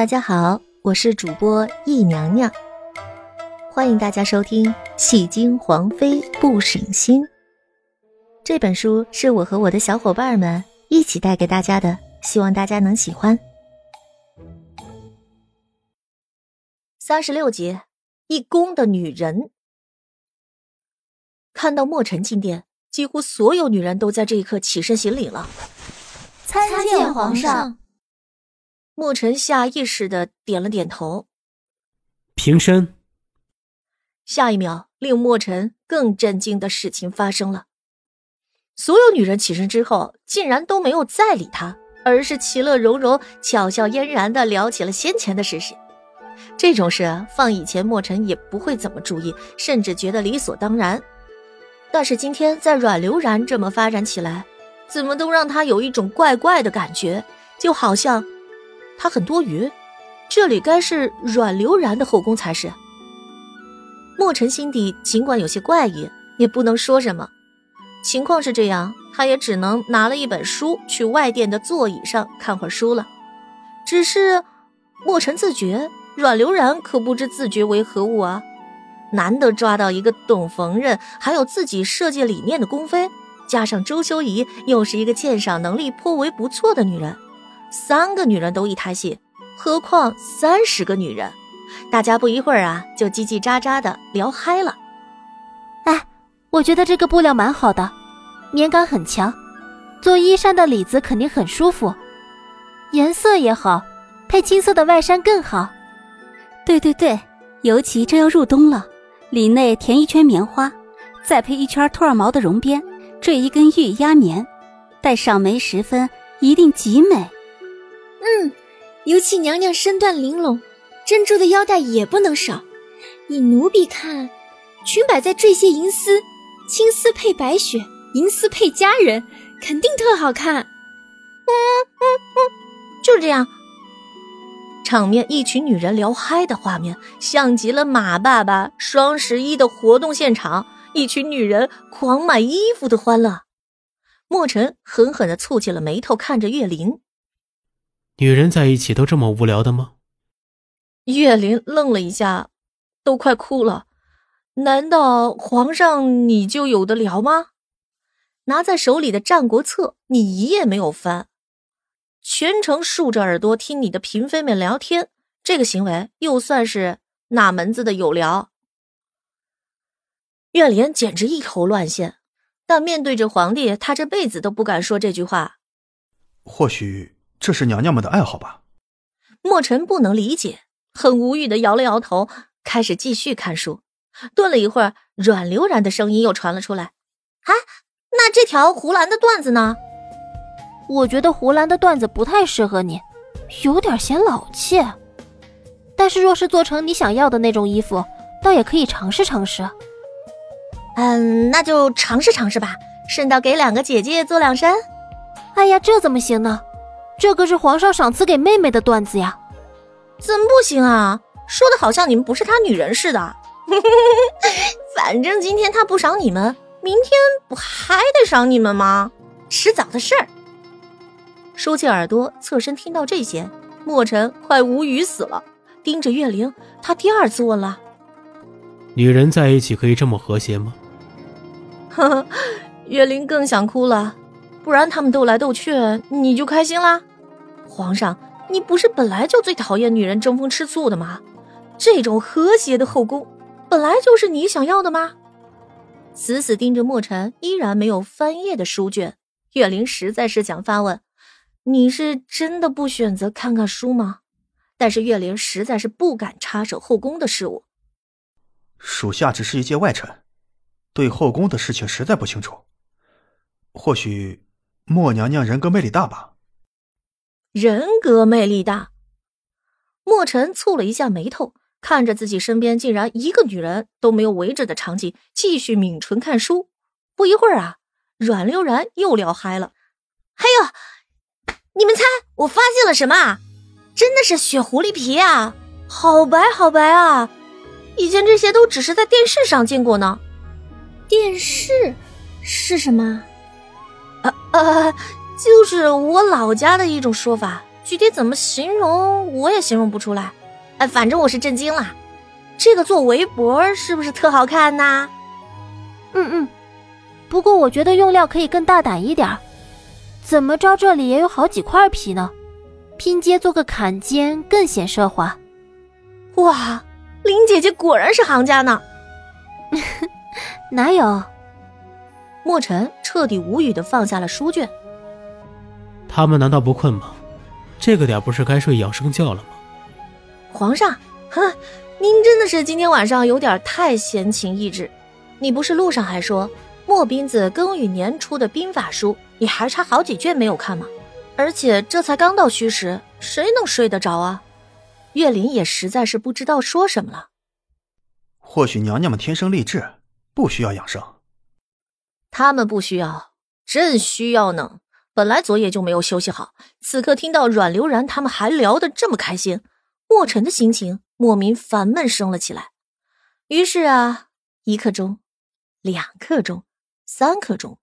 大家好，我是主播易娘娘，欢迎大家收听《戏精皇妃不省心》这本书，是我和我的小伙伴们一起带给大家的，希望大家能喜欢。三十六集，一宫的女人看到墨尘进殿，几乎所有女人都在这一刻起身行礼了。参见皇上。墨尘下意识的点了点头，平身。下一秒，令墨尘更震惊的事情发生了。所有女人起身之后，竟然都没有再理他，而是其乐融融、巧笑嫣然的聊起了先前的事实。这种事放以前，墨尘也不会怎么注意，甚至觉得理所当然。但是今天在阮流然这么发展起来。怎么都让他有一种怪怪的感觉，就好像他很多余。这里该是阮流然的后宫才是。墨尘心底尽管有些怪异，也不能说什么。情况是这样，他也只能拿了一本书去外殿的座椅上看会儿书了。只是墨尘自觉，阮流然可不知自觉为何物啊！难得抓到一个懂缝纫，还有自己设计理念的宫妃。加上周修仪又是一个鉴赏能力颇为不错的女人，三个女人都一台戏，何况三十个女人？大家不一会儿啊，就叽叽喳喳的聊嗨了。哎，我觉得这个布料蛮好的，棉感很强，做衣衫的里子肯定很舒服，颜色也好，配青色的外衫更好。对对对，尤其这要入冬了，里内填一圈棉花，再配一圈兔耳毛的绒边。缀一根玉压棉，戴上眉十分，一定极美。嗯，尤其娘娘身段玲珑，珍珠的腰带也不能少。以奴婢看，裙摆再缀些银丝，青丝配白雪，银丝配佳人，肯定特好看。嗯嗯嗯，就这样。场面一群女人聊嗨的画面，像极了马爸爸双十一的活动现场。一群女人狂买衣服的欢乐，墨尘狠狠的蹙起了眉头，看着岳灵。女人在一起都这么无聊的吗？岳林愣了一下，都快哭了。难道皇上你就有的聊吗？拿在手里的《战国策》，你一页没有翻，全程竖着耳朵听你的嫔妃们聊天，这个行为又算是哪门子的有聊？岳莲简直一头乱线，但面对着皇帝，他这辈子都不敢说这句话。或许这是娘娘们的爱好吧？墨尘不能理解，很无语的摇了摇头，开始继续看书。顿了一会儿，阮流然的声音又传了出来：“啊，那这条胡兰的段子呢？我觉得胡兰的段子不太适合你，有点显老气。但是若是做成你想要的那种衣服，倒也可以尝试尝试。”嗯，那就尝试尝试吧，顺道给两个姐姐做两身。哎呀，这怎么行呢？这可是皇上赏赐给妹妹的段子呀！怎么不行啊？说的好像你们不是他女人似的。反正今天他不赏你们，明天不还得赏你们吗？迟早的事儿。收起耳朵，侧身听到这些，墨尘快无语死了，盯着月灵，他第二次问了：女人在一起可以这么和谐吗？呵呵，岳灵更想哭了，不然他们斗来斗去，你就开心啦？皇上，你不是本来就最讨厌女人争风吃醋的吗？这种和谐的后宫，本来就是你想要的吗？死死盯着墨尘依然没有翻页的书卷，岳灵实在是想发问：你是真的不选择看看书吗？但是岳灵实在是不敢插手后宫的事务。属下只是一介外臣。对后宫的事情实在不清楚，或许莫娘娘人格魅力大吧。人格魅力大，莫尘蹙了一下眉头，看着自己身边竟然一个女人都没有围着的场景，继续抿唇看书。不一会儿啊，阮流然又聊嗨了。哎呦，你们猜我发现了什么？真的是雪狐狸皮啊，好白好白啊！以前这些都只是在电视上见过呢。电视是什么？呃呃，就是我老家的一种说法，具体怎么形容我也形容不出来。哎，反正我是震惊了。这个做围脖是不是特好看呐？嗯嗯，不过我觉得用料可以更大胆一点。怎么着，这里也有好几块皮呢，拼接做个坎肩更显奢华。哇，林姐姐果然是行家呢。哪有？莫尘彻底无语的放下了书卷。他们难道不困吗？这个点不是该睡养生觉了吗？皇上，哼。您真的是今天晚上有点太闲情逸致。你不是路上还说莫斌子庚与年出的兵法书，你还差好几卷没有看吗？而且这才刚到戌时，谁能睡得着啊？岳林也实在是不知道说什么了。或许娘娘们天生丽质，不需要养生。他们不需要，朕需要呢。本来昨夜就没有休息好，此刻听到阮流然他们还聊得这么开心，莫尘的心情。莫名烦闷升了起来，于是啊，一刻钟，两刻钟，三刻钟，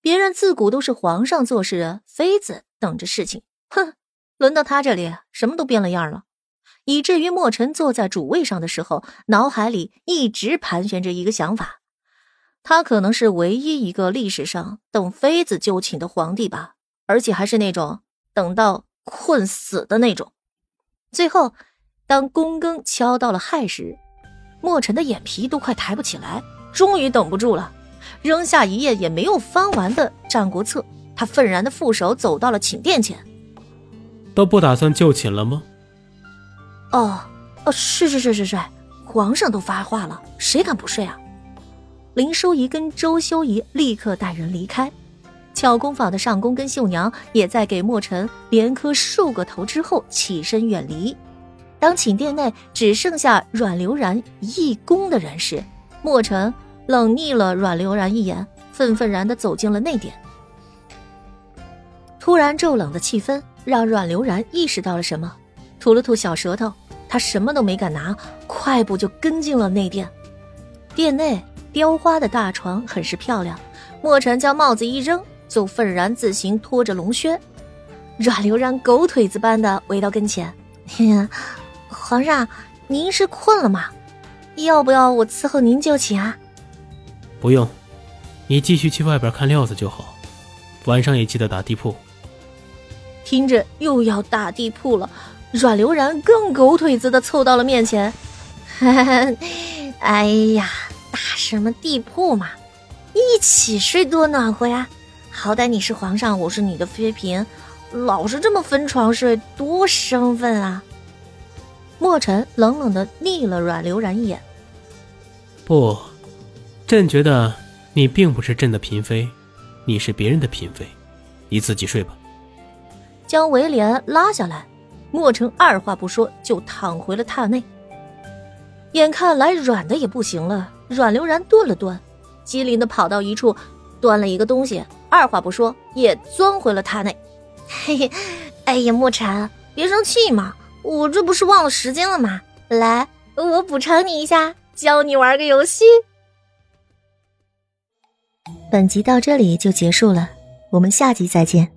别人自古都是皇上做事，妃子等着事情，哼，轮到他这里，什么都变了样了，以至于莫尘坐在主位上的时候，脑海里一直盘旋着一个想法：他可能是唯一一个历史上等妃子就寝的皇帝吧，而且还是那种等到困死的那种，最后。当躬耕敲到了亥时，莫尘的眼皮都快抬不起来，终于等不住了，扔下一页也没有翻完的《战国策》，他愤然的负手走到了寝殿前。都不打算就寝了吗？哦，哦，睡睡睡睡睡，皇上都发话了，谁敢不睡啊？林淑仪跟周修仪立刻带人离开，巧工坊的上工跟绣娘也在给莫尘连磕数个头之后起身远离。当寝殿内只剩下阮流然一宫的人时，莫尘冷睨了阮流然一眼，愤愤然的走进了内殿。突然骤冷的气氛让阮流然意识到了什么，吐了吐小舌头，他什么都没敢拿，快步就跟进了内殿。殿内雕花的大床很是漂亮，莫尘将帽子一扔，就愤然自行拖着龙靴。阮流然狗腿子般的围到跟前，皇上，您是困了吗？要不要我伺候您就寝啊？不用，你继续去外边看料子就好。晚上也记得打地铺。听着又要打地铺了，阮流然更狗腿子的凑到了面前。哎呀，打什么地铺嘛，一起睡多暖和呀！好歹你是皇上，我是你的妃嫔，老是这么分床睡，多生分啊！墨尘冷冷的睨了阮流然一眼。不，朕觉得你并不是朕的嫔妃，你是别人的嫔妃，你自己睡吧。将围帘拉下来，墨尘二话不说就躺回了榻内。眼看来软的也不行了，阮流然顿了顿，机灵的跑到一处，端了一个东西，二话不说也钻回了他内。嘿嘿，哎呀，莫尘，别生气嘛。我这不是忘了时间了吗？来，我补偿你一下，教你玩个游戏。本集到这里就结束了，我们下集再见。